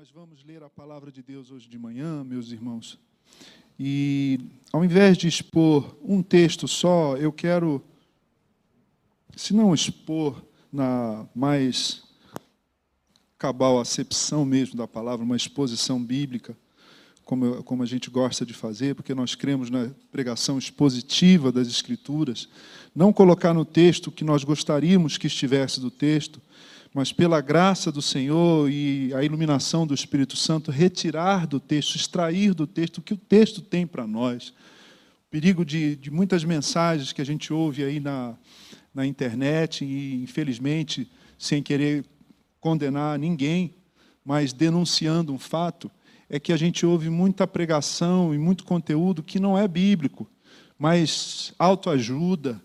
Nós vamos ler a palavra de Deus hoje de manhã, meus irmãos. E ao invés de expor um texto só, eu quero, se não expor na mais cabal acepção mesmo da palavra, uma exposição bíblica, como, como a gente gosta de fazer, porque nós cremos na pregação expositiva das Escrituras, não colocar no texto o que nós gostaríamos que estivesse do texto, mas pela graça do Senhor e a iluminação do Espírito Santo, retirar do texto, extrair do texto o que o texto tem para nós. O perigo de, de muitas mensagens que a gente ouve aí na, na internet, e infelizmente, sem querer condenar ninguém, mas denunciando um fato, é que a gente ouve muita pregação e muito conteúdo que não é bíblico, mais autoajuda,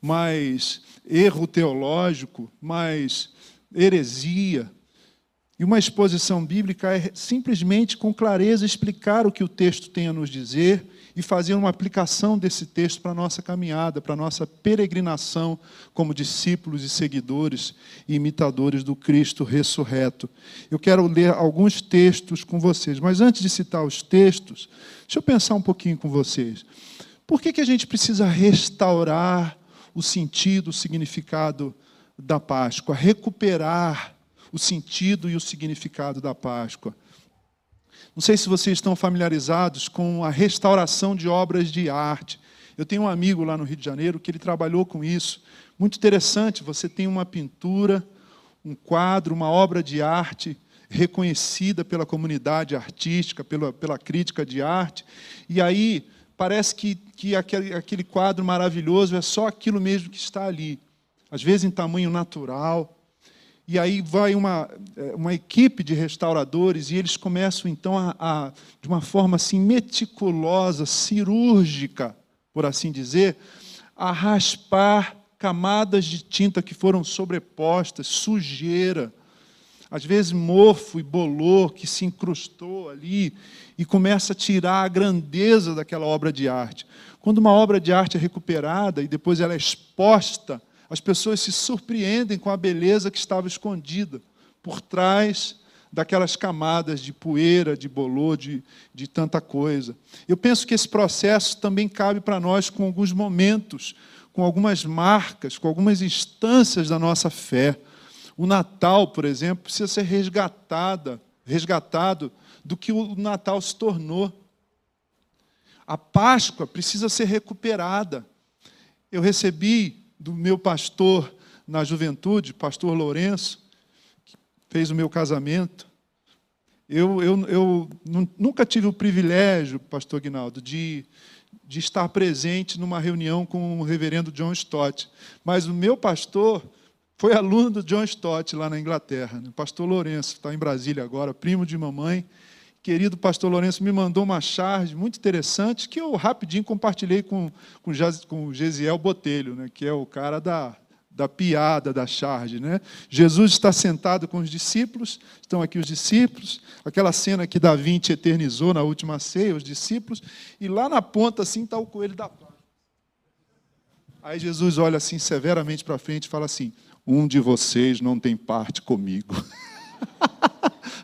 mais erro teológico, mais heresia. E uma exposição bíblica é simplesmente com clareza explicar o que o texto tem a nos dizer e fazer uma aplicação desse texto para a nossa caminhada, para a nossa peregrinação como discípulos e seguidores e imitadores do Cristo ressurreto. Eu quero ler alguns textos com vocês, mas antes de citar os textos, deixa eu pensar um pouquinho com vocês. Por que, que a gente precisa restaurar o sentido, o significado da Páscoa, recuperar o sentido e o significado da Páscoa. Não sei se vocês estão familiarizados com a restauração de obras de arte. Eu tenho um amigo lá no Rio de Janeiro que ele trabalhou com isso. Muito interessante, você tem uma pintura, um quadro, uma obra de arte reconhecida pela comunidade artística, pela, pela crítica de arte, e aí parece que, que aquele, aquele quadro maravilhoso é só aquilo mesmo que está ali às vezes em tamanho natural. E aí vai uma, é, uma equipe de restauradores e eles começam então a, a, de uma forma assim meticulosa, cirúrgica, por assim dizer, a raspar camadas de tinta que foram sobrepostas, sujeira, às vezes mofo e bolor que se incrustou ali e começa a tirar a grandeza daquela obra de arte. Quando uma obra de arte é recuperada e depois ela é exposta as pessoas se surpreendem com a beleza que estava escondida por trás daquelas camadas de poeira, de bolor, de, de tanta coisa. Eu penso que esse processo também cabe para nós com alguns momentos, com algumas marcas, com algumas instâncias da nossa fé. O Natal, por exemplo, precisa ser resgatada, resgatado do que o Natal se tornou. A Páscoa precisa ser recuperada. Eu recebi do meu pastor na juventude, pastor Lourenço, que fez o meu casamento. Eu, eu, eu nunca tive o privilégio, pastor Guinaldo, de, de estar presente numa reunião com o reverendo John Stott, mas o meu pastor foi aluno do John Stott lá na Inglaterra. Né? Pastor Lourenço está em Brasília agora, primo de mamãe, querido pastor Lourenço me mandou uma charge muito interessante que eu rapidinho compartilhei com, com, com Gesiel Botelho, né, que é o cara da, da piada da charge. Né? Jesus está sentado com os discípulos, estão aqui os discípulos, aquela cena que Da Vinci eternizou na última ceia, os discípulos, e lá na ponta assim está o coelho da Páscoa. Aí Jesus olha assim severamente para frente e fala assim: Um de vocês não tem parte comigo.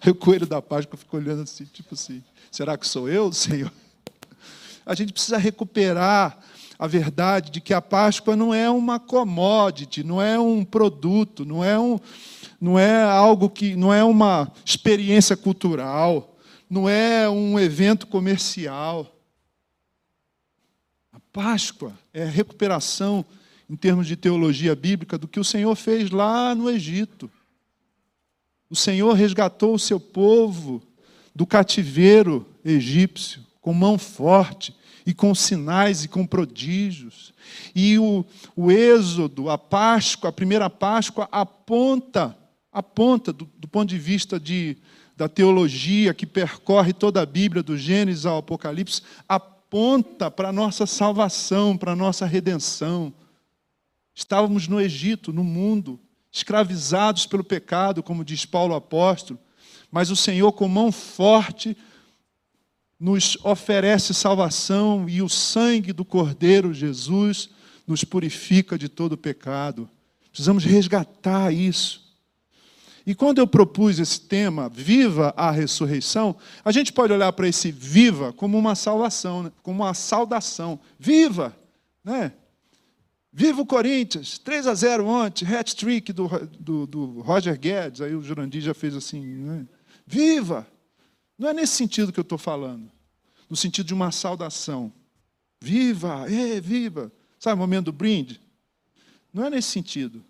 Aí o coelho da Páscoa fica olhando assim, tipo assim: será que sou eu, Senhor? A gente precisa recuperar a verdade de que a Páscoa não é uma commodity, não é um produto, não é, um, não é algo que. não é uma experiência cultural, não é um evento comercial. A Páscoa é a recuperação, em termos de teologia bíblica, do que o Senhor fez lá no Egito. O Senhor resgatou o seu povo do cativeiro egípcio com mão forte e com sinais e com prodígios. E o, o êxodo, a Páscoa, a primeira Páscoa, aponta, aponta do, do ponto de vista de, da teologia que percorre toda a Bíblia, do Gênesis ao Apocalipse, aponta para a nossa salvação, para a nossa redenção. Estávamos no Egito, no mundo, escravizados pelo pecado, como diz Paulo apóstolo, mas o Senhor, com mão forte, nos oferece salvação e o sangue do Cordeiro Jesus nos purifica de todo pecado. Precisamos resgatar isso. E quando eu propus esse tema, Viva a Ressurreição, a gente pode olhar para esse viva como uma salvação, né? como uma saudação. Viva! Né? Viva o Corinthians, 3 a 0 ontem, hat-trick do, do, do, Roger Guedes, aí o Jurandir já fez assim, né? Viva! Não é nesse sentido que eu estou falando, no sentido de uma saudação. Viva! É, viva! Sabe o momento do brinde? Não é nesse sentido.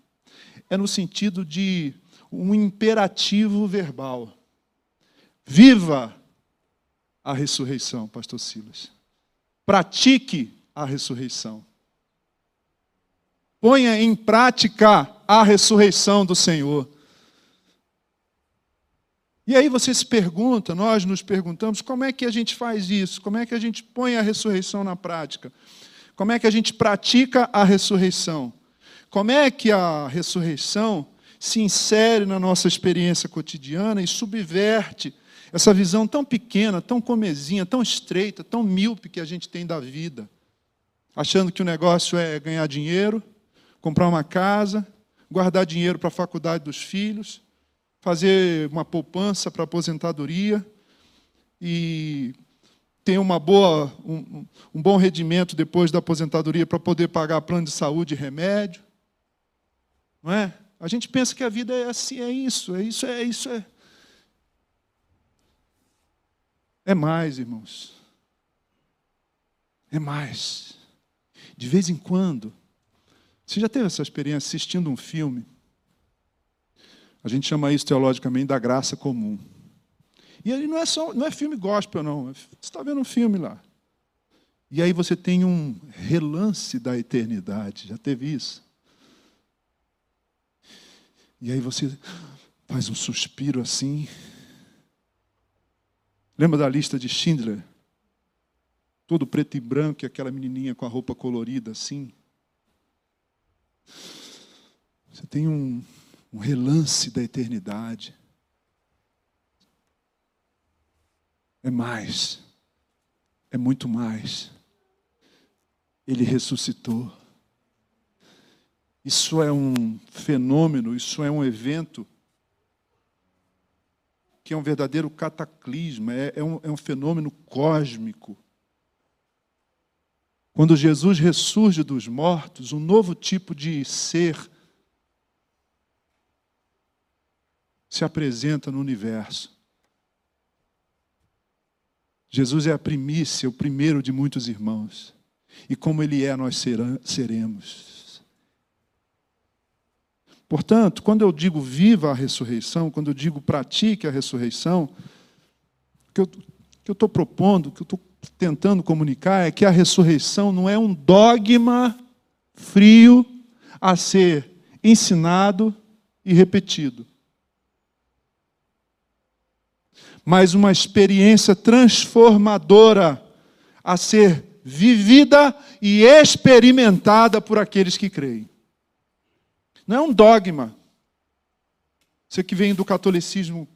É no sentido de um imperativo verbal. Viva a ressurreição, pastor Silas. Pratique a ressurreição. Ponha em prática a ressurreição do Senhor. E aí você se pergunta, nós nos perguntamos, como é que a gente faz isso? Como é que a gente põe a ressurreição na prática? Como é que a gente pratica a ressurreição? Como é que a ressurreição se insere na nossa experiência cotidiana e subverte essa visão tão pequena, tão comezinha, tão estreita, tão míope que a gente tem da vida, achando que o negócio é ganhar dinheiro, comprar uma casa, guardar dinheiro para a faculdade dos filhos, fazer uma poupança para aposentadoria e ter uma boa, um, um bom rendimento depois da aposentadoria para poder pagar plano de saúde e remédio. Não é? A gente pensa que a vida é assim, é isso, é isso, é isso, é. É mais, irmãos. É mais. De vez em quando, você já teve essa experiência assistindo um filme? A gente chama isso teologicamente da graça comum. E ele não é só, não é filme gospel, não. Você está vendo um filme lá. E aí você tem um relance da eternidade. Já teve isso? E aí você faz um suspiro assim. Lembra da lista de Schindler? Todo preto e branco e aquela menininha com a roupa colorida assim. Você tem um, um relance da eternidade. É mais. É muito mais. Ele ressuscitou. Isso é um fenômeno, isso é um evento que é um verdadeiro cataclisma, é, é, um, é um fenômeno cósmico. Quando Jesus ressurge dos mortos, um novo tipo de ser se apresenta no universo. Jesus é a primícia, o primeiro de muitos irmãos. E como Ele é, nós seremos. Portanto, quando eu digo viva a ressurreição, quando eu digo pratique a ressurreição, o que eu estou propondo, o que eu estou tentando comunicar é que a ressurreição não é um dogma frio a ser ensinado e repetido, mas uma experiência transformadora a ser vivida e experimentada por aqueles que creem. Não é um dogma. Você que vem do catolicismo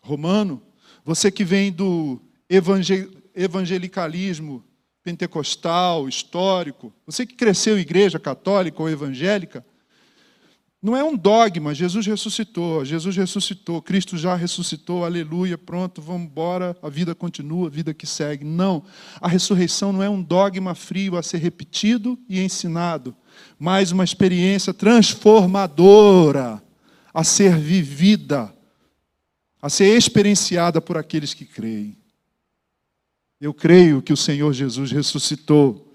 romano, você que vem do evangelicalismo pentecostal, histórico, você que cresceu em igreja católica ou evangélica, não é um dogma, Jesus ressuscitou, Jesus ressuscitou, Cristo já ressuscitou, aleluia, pronto, vamos embora, a vida continua, a vida que segue. Não, a ressurreição não é um dogma frio a ser repetido e ensinado mas uma experiência transformadora a ser vivida, a ser experienciada por aqueles que creem. Eu creio que o Senhor Jesus ressuscitou.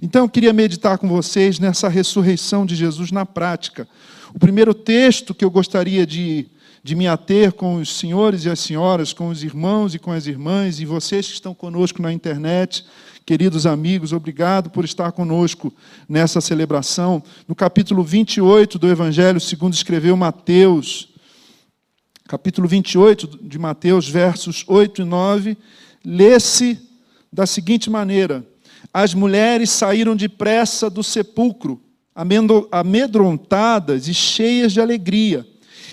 Então eu queria meditar com vocês nessa ressurreição de Jesus na prática. O primeiro texto que eu gostaria de, de me ater com os senhores e as senhoras, com os irmãos e com as irmãs, e vocês que estão conosco na internet, Queridos amigos, obrigado por estar conosco nessa celebração. No capítulo 28 do Evangelho, segundo escreveu Mateus, capítulo 28 de Mateus, versos 8 e 9, lê-se da seguinte maneira: As mulheres saíram depressa do sepulcro, amedrontadas e cheias de alegria,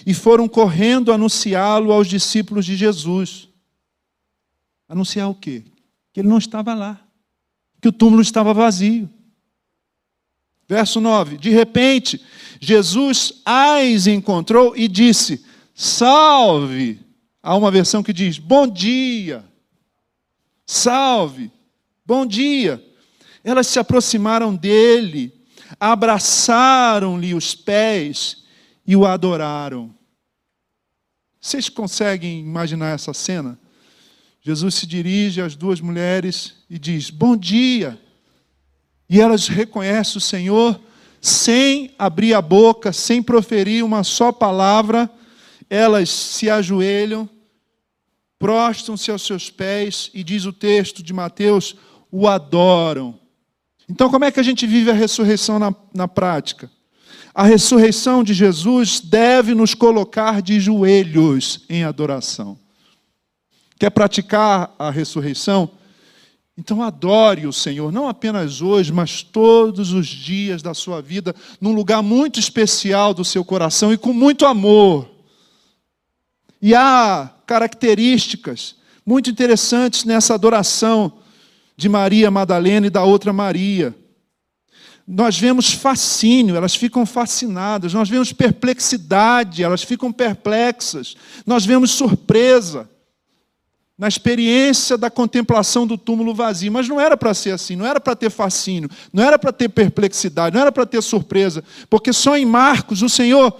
e foram correndo anunciá-lo aos discípulos de Jesus. Anunciar o quê? Que ele não estava lá que o túmulo estava vazio. Verso 9: De repente, Jesus as encontrou e disse: Salve! Há uma versão que diz: Bom dia! Salve! Bom dia! Elas se aproximaram dele, abraçaram-lhe os pés e o adoraram. Vocês conseguem imaginar essa cena? Jesus se dirige às duas mulheres e diz: Bom dia! E elas reconhecem o Senhor sem abrir a boca, sem proferir uma só palavra, elas se ajoelham, prostram-se aos seus pés e diz o texto de Mateus: o adoram. Então, como é que a gente vive a ressurreição na, na prática? A ressurreição de Jesus deve nos colocar de joelhos em adoração. Quer praticar a ressurreição? Então adore o Senhor, não apenas hoje, mas todos os dias da sua vida, num lugar muito especial do seu coração e com muito amor. E há características muito interessantes nessa adoração de Maria Madalena e da outra Maria. Nós vemos fascínio, elas ficam fascinadas. Nós vemos perplexidade, elas ficam perplexas. Nós vemos surpresa na experiência da contemplação do túmulo vazio. Mas não era para ser assim, não era para ter fascínio, não era para ter perplexidade, não era para ter surpresa, porque só em Marcos o Senhor.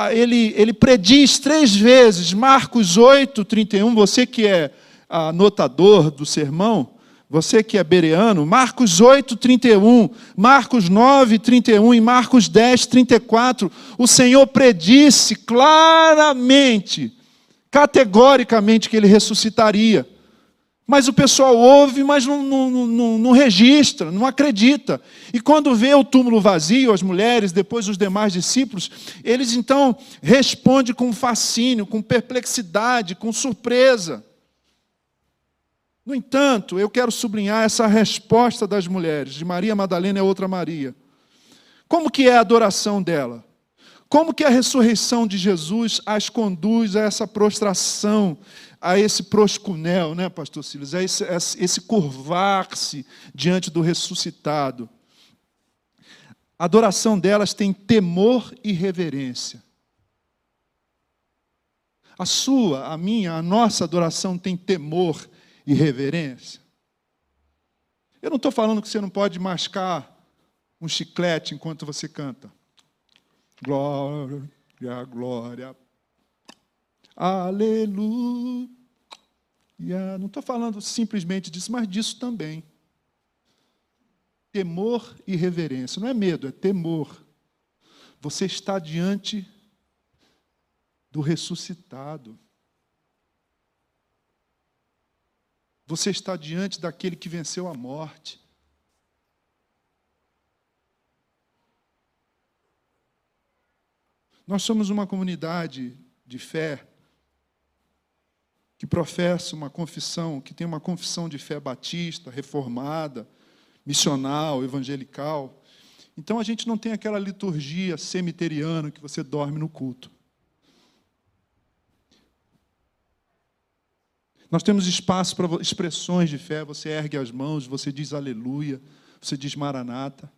Ah, ele, ele prediz três vezes, Marcos 8, 31, você que é anotador do sermão, você que é bereano, Marcos 8, 31, Marcos 9, 31 e Marcos 10, 34, o Senhor predisse claramente categoricamente que ele ressuscitaria. Mas o pessoal ouve, mas não, não, não, não, registra, não acredita. E quando vê o túmulo vazio, as mulheres, depois os demais discípulos, eles então respondem com fascínio, com perplexidade, com surpresa. No entanto, eu quero sublinhar essa resposta das mulheres, de Maria Madalena a outra Maria. Como que é a adoração dela? Como que a ressurreição de Jesus as conduz a essa prostração, a esse proscunel, né, pastor Silas? A esse, esse curvar-se diante do ressuscitado. A adoração delas tem temor e reverência. A sua, a minha, a nossa adoração tem temor e reverência. Eu não estou falando que você não pode mascar um chiclete enquanto você canta. Glória, glória. Aleluia. Não estou falando simplesmente disso, mas disso também. Temor e reverência. Não é medo, é temor. Você está diante do ressuscitado. Você está diante daquele que venceu a morte. Nós somos uma comunidade de fé que professa uma confissão, que tem uma confissão de fé batista, reformada, missional, evangelical. Então a gente não tem aquela liturgia cemiteriana que você dorme no culto. Nós temos espaço para expressões de fé, você ergue as mãos, você diz aleluia, você diz maranata.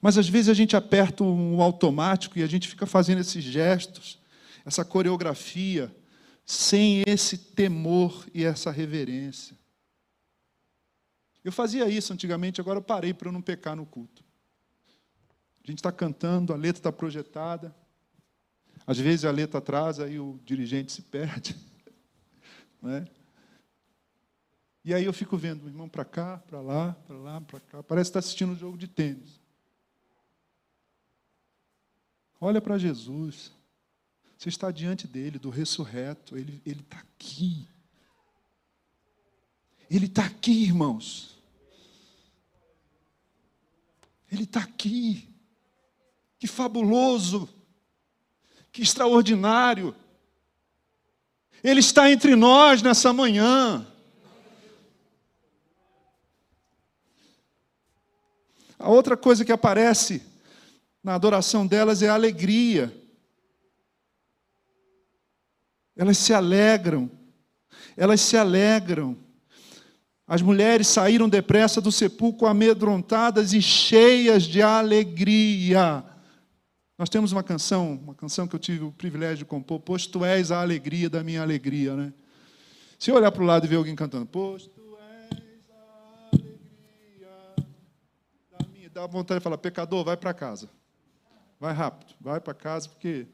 Mas às vezes a gente aperta um automático e a gente fica fazendo esses gestos, essa coreografia, sem esse temor e essa reverência. Eu fazia isso antigamente, agora eu parei para eu não pecar no culto. A gente está cantando, a letra está projetada. Às vezes a letra atrasa e o dirigente se perde. Não é? E aí eu fico vendo o irmão para cá, para lá, para lá, para cá. Parece estar tá assistindo um jogo de tênis. Olha para Jesus. Você está diante dele, do ressurreto. Ele está aqui. Ele está aqui, irmãos. Ele está aqui. Que fabuloso. Que extraordinário. Ele está entre nós nessa manhã. A outra coisa que aparece na adoração delas é a alegria. Elas se alegram. Elas se alegram. As mulheres saíram depressa do sepulcro amedrontadas e cheias de alegria. Nós temos uma canção, uma canção que eu tive o privilégio de compor, Pois tu és a alegria da minha alegria, né? Se eu olhar para o lado e ver alguém cantando, Pois tu és a alegria da minha, dá vontade de falar, pecador, vai para casa. Vai rápido, vai para casa, porque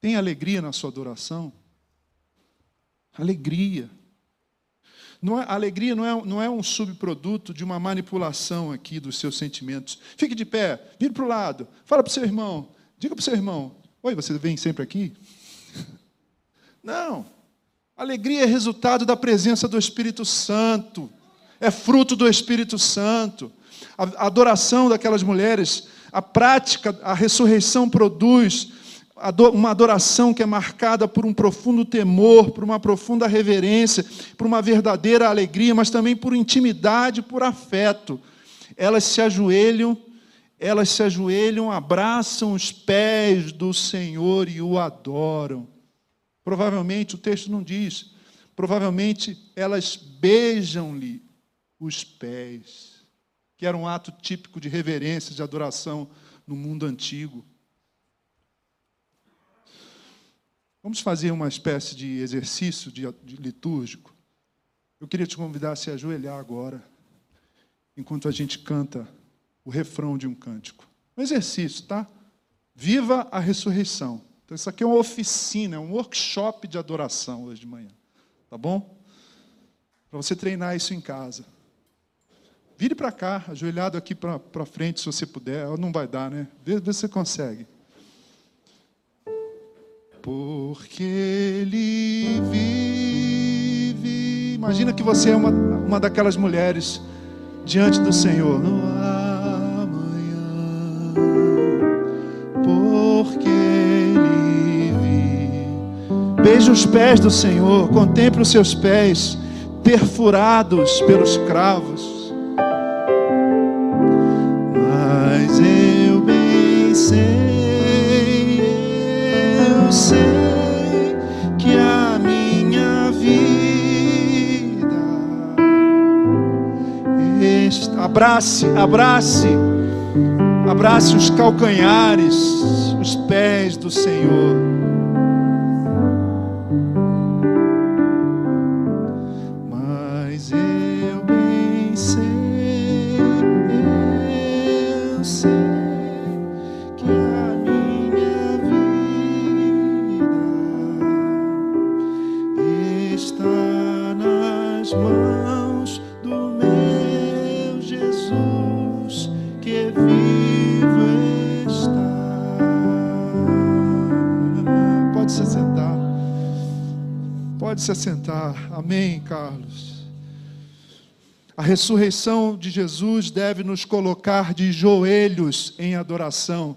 tem alegria na sua adoração? Alegria. Não é, alegria não é, não é um subproduto de uma manipulação aqui dos seus sentimentos. Fique de pé, vire para o lado, fala para o seu irmão, diga para o seu irmão: Oi, você vem sempre aqui? Não. Alegria é resultado da presença do Espírito Santo, é fruto do Espírito Santo. A adoração daquelas mulheres, a prática, a ressurreição produz uma adoração que é marcada por um profundo temor, por uma profunda reverência, por uma verdadeira alegria, mas também por intimidade, por afeto. Elas se ajoelham, elas se ajoelham, abraçam os pés do Senhor e o adoram. Provavelmente, o texto não diz, provavelmente elas beijam-lhe os pés, que era um ato típico de reverência, de adoração no mundo antigo. Vamos fazer uma espécie de exercício de, de litúrgico. Eu queria te convidar a se ajoelhar agora, enquanto a gente canta o refrão de um cântico. Um exercício, tá? Viva a ressurreição. Então, isso aqui é uma oficina, é um workshop de adoração hoje de manhã. Tá bom? Para você treinar isso em casa. Vire para cá, ajoelhado aqui para frente, se você puder. Não vai dar, né? Vê, vê se você consegue. Porque Ele vive. Imagina que você é uma, uma daquelas mulheres diante do Senhor. No amanhã, porque Ele vive. Beije os pés do Senhor, contemple os seus pés perfurados pelos cravos. Abrace, abrace, abrace os calcanhares, os pés do Senhor. Pode se assentar. Amém, Carlos. A ressurreição de Jesus deve nos colocar de joelhos em adoração,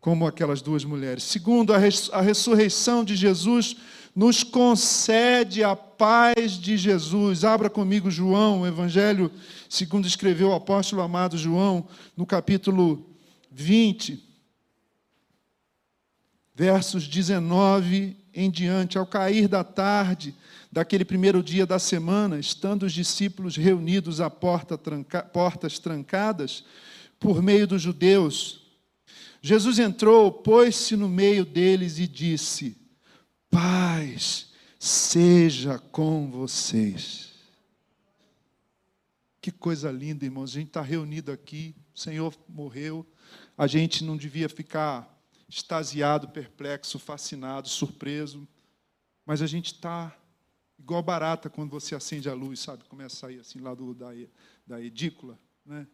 como aquelas duas mulheres. Segundo, a, res a ressurreição de Jesus nos concede a paz de Jesus. Abra comigo João, o Evangelho, segundo escreveu o apóstolo amado João, no capítulo 20, versos 19 em diante, ao cair da tarde daquele primeiro dia da semana, estando os discípulos reunidos a porta tranca, portas trancadas por meio dos judeus, Jesus entrou, pôs-se no meio deles e disse: Paz seja com vocês. Que coisa linda, irmãos. A gente está reunido aqui, o Senhor morreu, a gente não devia ficar extasiado, perplexo, fascinado, surpreso. Mas a gente está igual barata quando você acende a luz, sabe? Começa a sair assim lá do, da, da edícula, né?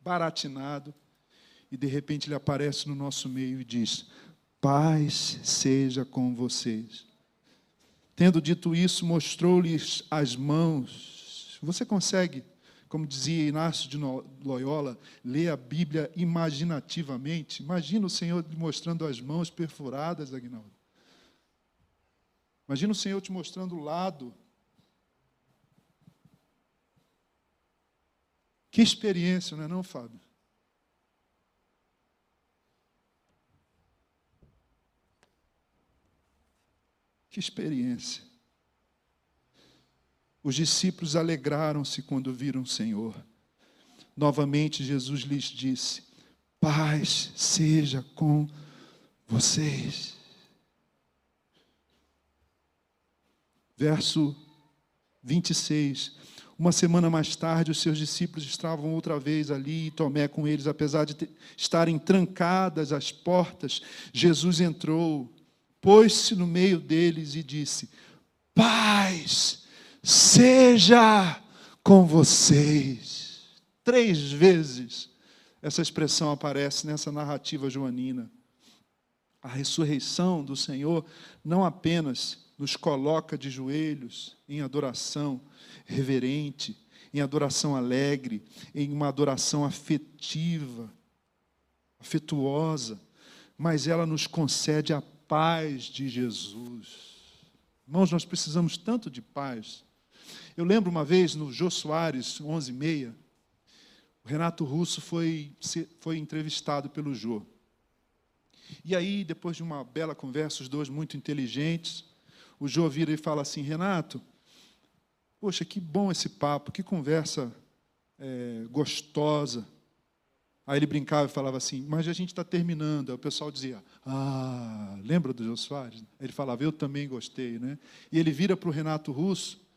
Baratinado. E de repente ele aparece no nosso meio e diz: Paz seja com vocês. Tendo dito isso, mostrou-lhes as mãos. Você consegue como dizia Inácio de Loyola, ler a Bíblia imaginativamente. Imagina o Senhor mostrando as mãos perfuradas, Agnaldo. Imagina o Senhor te mostrando o lado. Que experiência, não é não, Fábio? Que experiência. Os discípulos alegraram-se quando viram o Senhor. Novamente Jesus lhes disse: Paz seja com vocês. Verso 26. Uma semana mais tarde, os seus discípulos estavam outra vez ali, e Tomé com eles, apesar de estarem trancadas as portas. Jesus entrou, pôs-se no meio deles e disse: Paz seja com vocês. Três vezes essa expressão aparece nessa narrativa joanina. A ressurreição do Senhor não apenas nos coloca de joelhos em adoração reverente, em adoração alegre, em uma adoração afetiva, afetuosa, mas ela nos concede a paz de Jesus. Irmãos, nós precisamos tanto de paz. Eu lembro uma vez no Jô Soares, 11 e meia, o Renato Russo foi, foi entrevistado pelo Jô. E aí, depois de uma bela conversa, os dois muito inteligentes, o Jô vira e fala assim: Renato, poxa, que bom esse papo, que conversa é, gostosa. Aí ele brincava e falava assim, mas a gente está terminando. Aí o pessoal dizia, ah, lembra do Jô Soares? Ele falava, eu também gostei. Né? E ele vira para o Renato Russo,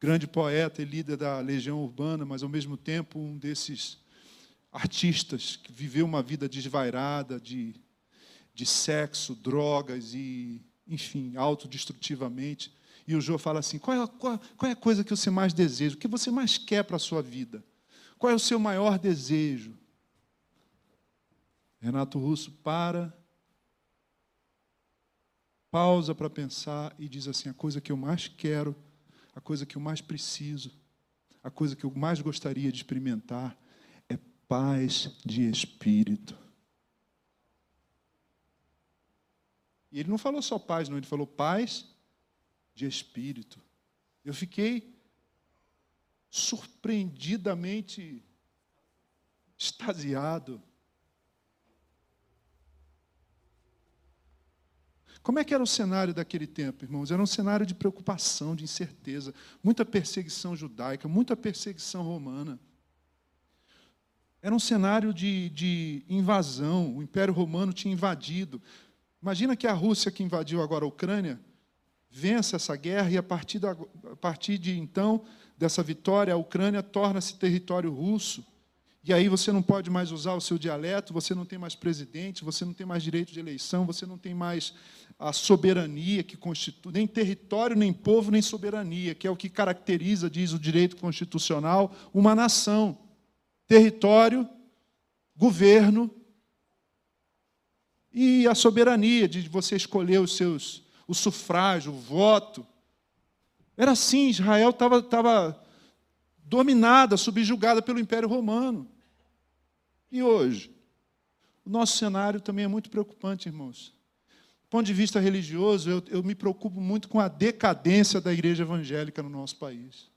grande poeta e líder da Legião Urbana, mas ao mesmo tempo um desses artistas que viveu uma vida desvairada de, de sexo, drogas e enfim, autodestrutivamente. E o Jô fala assim: qual é, qual, qual é a coisa que você mais deseja? O que você mais quer para a sua vida? Qual é o seu maior desejo? Renato Russo para, pausa para pensar e diz assim: a coisa que eu mais quero, a coisa que eu mais preciso, a coisa que eu mais gostaria de experimentar é paz de espírito. E ele não falou só paz, não, ele falou paz de espírito. Eu fiquei surpreendidamente extasiado. Como é que era o cenário daquele tempo, irmãos? Era um cenário de preocupação, de incerteza, muita perseguição judaica, muita perseguição romana. Era um cenário de, de invasão, o Império Romano tinha invadido, Imagina que a Rússia, que invadiu agora a Ucrânia, vença essa guerra e, a partir, da, a partir de então, dessa vitória, a Ucrânia torna-se território russo. E aí você não pode mais usar o seu dialeto, você não tem mais presidente, você não tem mais direito de eleição, você não tem mais a soberania que constitui, nem território, nem povo, nem soberania, que é o que caracteriza, diz o direito constitucional, uma nação. Território, governo e a soberania de você escolher os seus, o sufrágio, o voto. Era assim, Israel estava estava dominada, subjugada pelo Império Romano. E hoje? O nosso cenário também é muito preocupante, irmãos. Do ponto de vista religioso, eu, eu me preocupo muito com a decadência da igreja evangélica no nosso país.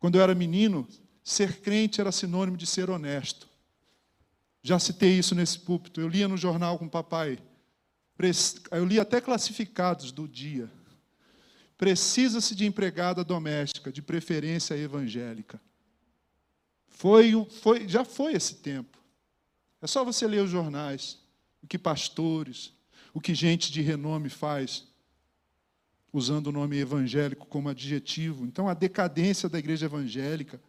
Quando eu era menino, ser crente era sinônimo de ser honesto. Já citei isso nesse púlpito. Eu lia no jornal com o papai. Eu li até classificados do dia. Precisa-se de empregada doméstica, de preferência evangélica. Foi, foi, já foi esse tempo. É só você ler os jornais, o que pastores, o que gente de renome faz, usando o nome evangélico como adjetivo. Então, a decadência da igreja evangélica.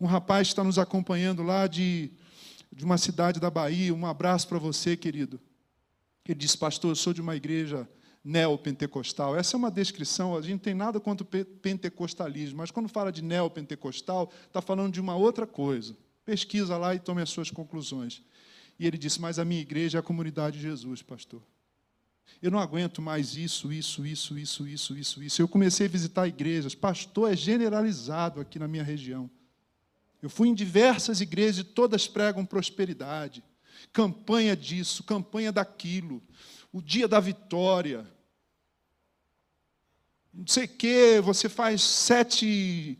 Um rapaz está nos acompanhando lá de de uma cidade da Bahia. Um abraço para você, querido. Ele disse, pastor, eu sou de uma igreja neopentecostal. Essa é uma descrição, a gente não tem nada contra o pentecostalismo, mas quando fala de neopentecostal, está falando de uma outra coisa. Pesquisa lá e tome as suas conclusões. E ele disse, mas a minha igreja é a comunidade de Jesus, pastor. Eu não aguento mais isso, isso, isso, isso, isso, isso, isso. Eu comecei a visitar igrejas. Pastor é generalizado aqui na minha região. Eu fui em diversas igrejas e todas pregam prosperidade. Campanha disso, campanha daquilo. O dia da vitória. Não sei o quê, você faz sete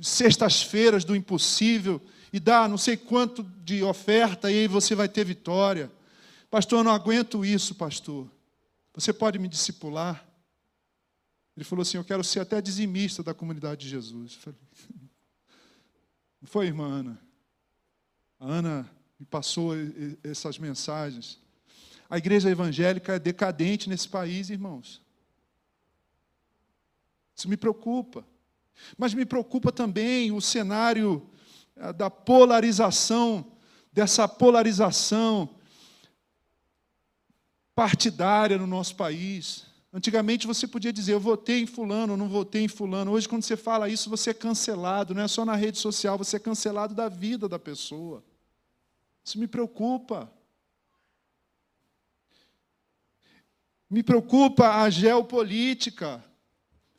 sextas-feiras do impossível e dá não sei quanto de oferta e aí você vai ter vitória. Pastor, eu não aguento isso, pastor. Você pode me discipular? Ele falou assim: Eu quero ser até dizimista da comunidade de Jesus. Falei, Não foi, irmã Ana? A Ana me passou essas mensagens. A igreja evangélica é decadente nesse país, irmãos. Isso me preocupa. Mas me preocupa também o cenário da polarização, dessa polarização partidária no nosso país. Antigamente você podia dizer, eu votei em fulano, não votei em fulano. Hoje, quando você fala isso, você é cancelado, não é só na rede social, você é cancelado da vida da pessoa. Isso me preocupa. Me preocupa a geopolítica.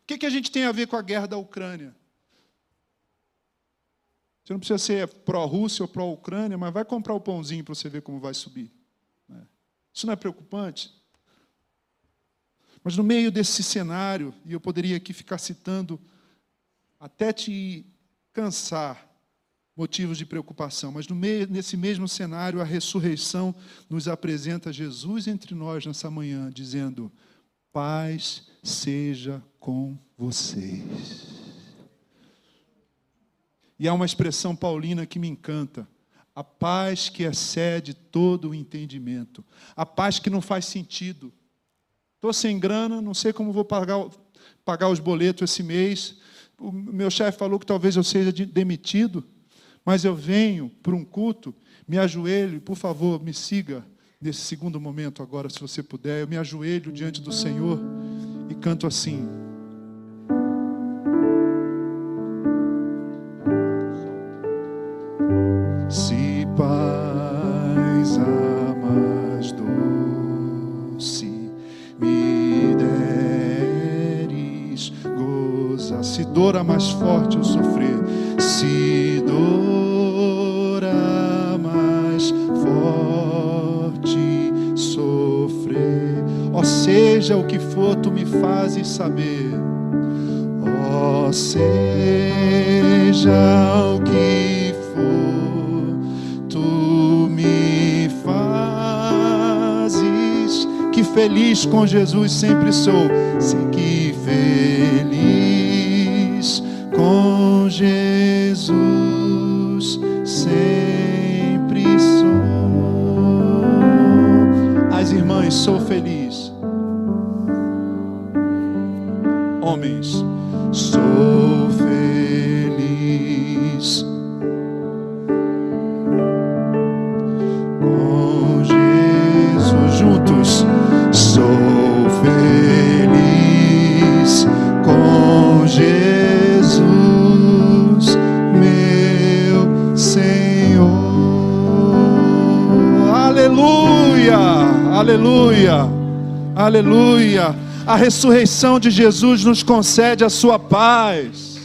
O que, que a gente tem a ver com a guerra da Ucrânia? Você não precisa ser pró-Rússia ou pró-Ucrânia, mas vai comprar o pãozinho para você ver como vai subir. Né? Isso não é preocupante? Mas no meio desse cenário, e eu poderia aqui ficar citando até te cansar, motivos de preocupação, mas meio, nesse mesmo cenário, a ressurreição nos apresenta Jesus entre nós nessa manhã, dizendo: Paz seja com vocês. E há uma expressão paulina que me encanta. A paz que excede todo o entendimento. A paz que não faz sentido. Estou sem grana, não sei como vou pagar, pagar os boletos esse mês. O meu chefe falou que talvez eu seja demitido, mas eu venho para um culto, me ajoelho, por favor, me siga nesse segundo momento agora, se você puder. Eu me ajoelho diante do Senhor e canto assim. Dor a mais forte eu sofrer, se dor a mais forte sofrer, ó seja o que for, tu me fazes saber, ó seja o que feliz com Jesus sempre sou. Homens, sou feliz. Com Jesus juntos. Sou feliz com Jesus, meu Senhor. Aleluia, aleluia, aleluia. A ressurreição de Jesus nos concede a sua paz.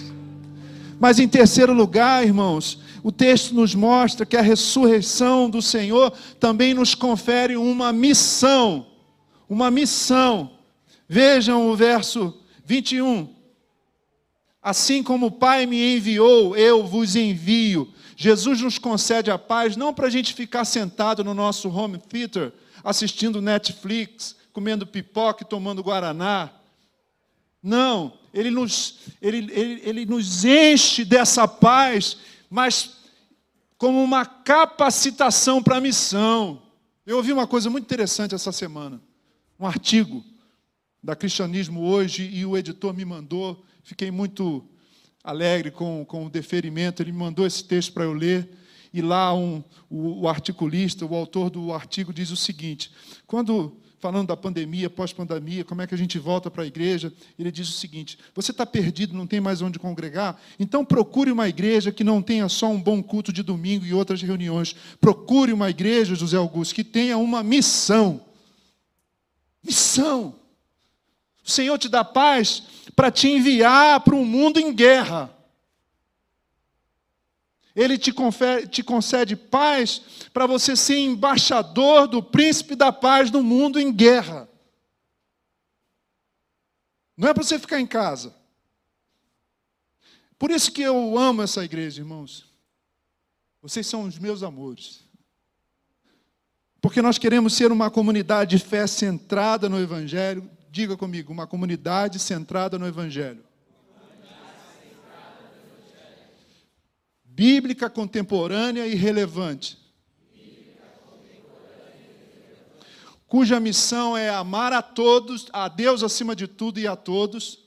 Mas em terceiro lugar, irmãos, o texto nos mostra que a ressurreição do Senhor também nos confere uma missão uma missão. Vejam o verso 21. Assim como o Pai me enviou, eu vos envio. Jesus nos concede a paz não para a gente ficar sentado no nosso home theater, assistindo Netflix, comendo pipoca e tomando guaraná. Não, ele nos, ele, ele, ele nos enche dessa paz, mas como uma capacitação para a missão. Eu ouvi uma coisa muito interessante essa semana um artigo da Cristianismo Hoje e o editor me mandou. Fiquei muito alegre com, com o deferimento. Ele me mandou esse texto para eu ler. E lá um, o, o articulista, o autor do artigo, diz o seguinte: quando falando da pandemia, pós-pandemia, como é que a gente volta para a igreja, ele diz o seguinte: você está perdido, não tem mais onde congregar? Então procure uma igreja que não tenha só um bom culto de domingo e outras reuniões. Procure uma igreja, José Augusto, que tenha uma missão. Missão. O Senhor te dá paz para te enviar para um mundo em guerra. Ele te, confere, te concede paz para você ser embaixador do príncipe da paz no mundo em guerra. Não é para você ficar em casa. Por isso que eu amo essa igreja, irmãos. Vocês são os meus amores. Porque nós queremos ser uma comunidade de fé centrada no Evangelho, Diga comigo, uma comunidade centrada no Evangelho. Bíblica, contemporânea e relevante. Cuja missão é amar a todos, a Deus acima de tudo e a todos.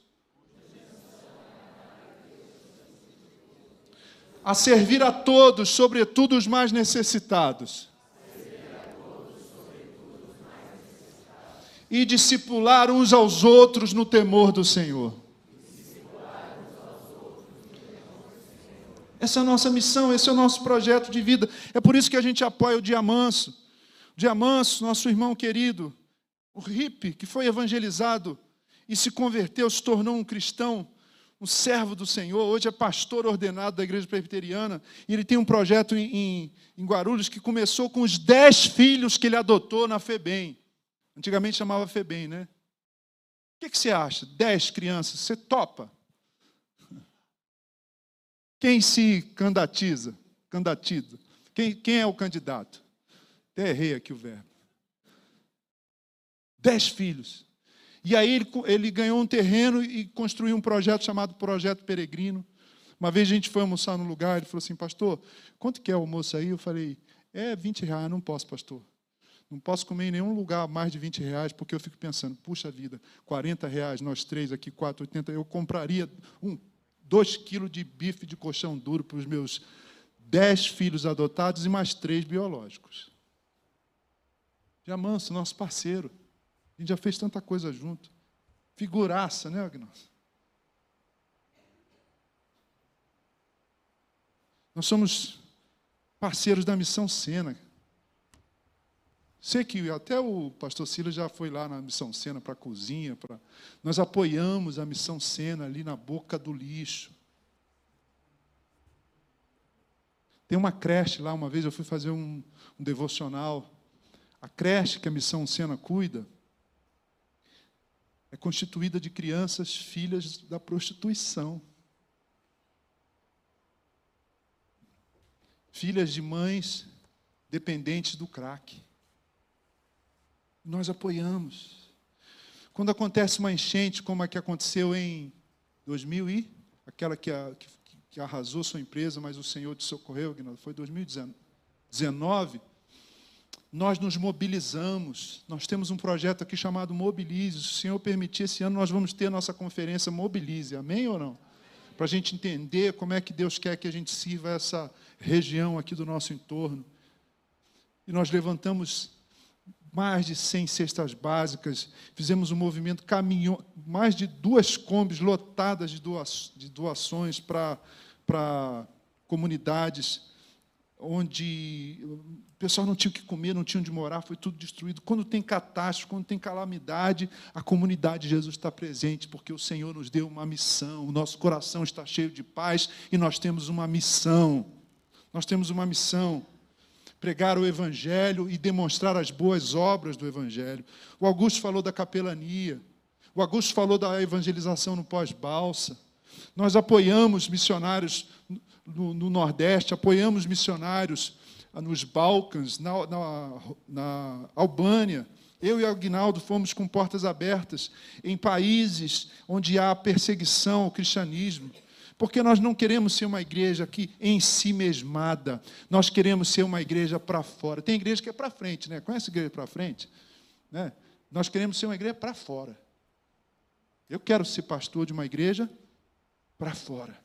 A servir a todos, sobretudo os mais necessitados. e discipular uns aos outros no temor do Senhor. Essa é a nossa missão, esse é o nosso projeto de vida. É por isso que a gente apoia o Diamanso. O Diamanso, nosso irmão querido, o Ripe, que foi evangelizado e se converteu, se tornou um cristão, um servo do Senhor, hoje é pastor ordenado da igreja presbiteriana, e ele tem um projeto em, em, em Guarulhos que começou com os dez filhos que ele adotou na FEBEM. Antigamente chamava FEBEM, né? O que, que você acha? Dez crianças, você topa? Quem se candidatiza? Candidatiza. Quem, quem é o candidato? Até errei aqui o verbo. Dez filhos. E aí ele, ele ganhou um terreno e construiu um projeto chamado Projeto Peregrino. Uma vez a gente foi almoçar no lugar, ele falou assim, pastor, quanto que é o almoço aí? Eu falei, é 20 reais, não posso, pastor. Não posso comer em nenhum lugar mais de 20 reais, porque eu fico pensando, puxa vida, 40 reais, nós três aqui, 4,80, eu compraria um, dois quilos de bife de colchão duro para os meus dez filhos adotados e mais três biológicos. Já manso, nosso parceiro. A gente já fez tanta coisa junto. Figuraça, né, Agnaldo? Nós somos parceiros da missão Sena. Sei que até o pastor Silas já foi lá na Missão Sena para a cozinha. Pra... Nós apoiamos a Missão Sena ali na boca do lixo. Tem uma creche lá, uma vez eu fui fazer um, um devocional. A creche que a Missão Sena cuida é constituída de crianças filhas da prostituição. Filhas de mães dependentes do crack nós apoiamos. Quando acontece uma enchente, como a que aconteceu em 2000 e aquela que, a, que, que arrasou sua empresa, mas o Senhor te socorreu, foi 2019, nós nos mobilizamos. Nós temos um projeto aqui chamado Mobilize. Se o Senhor permitir, esse ano nós vamos ter a nossa conferência Mobilize. Amém ou não? Para a gente entender como é que Deus quer que a gente sirva essa região aqui do nosso entorno. E nós levantamos mais de 100 cestas básicas, fizemos um movimento, caminhão, mais de duas combis lotadas de, de doações para comunidades onde o pessoal não tinha o que comer, não tinha onde morar, foi tudo destruído. Quando tem catástrofe, quando tem calamidade, a comunidade de Jesus está presente, porque o Senhor nos deu uma missão, o nosso coração está cheio de paz e nós temos uma missão. Nós temos uma missão pregar o Evangelho e demonstrar as boas obras do Evangelho. O Augusto falou da capelania. O Augusto falou da evangelização no pós-balsa. Nós apoiamos missionários no, no, Nordeste, apoiamos missionários nos Balcãs, na, na, na Albânia. Eu e Aguinaldo fomos com portas abertas em países onde há perseguição ao cristianismo porque nós não queremos ser uma igreja aqui em si mesmada, nós queremos ser uma igreja para fora. Tem igreja que é para frente, né? Conhece igreja para frente? Né? Nós queremos ser uma igreja para fora. Eu quero ser pastor de uma igreja para fora.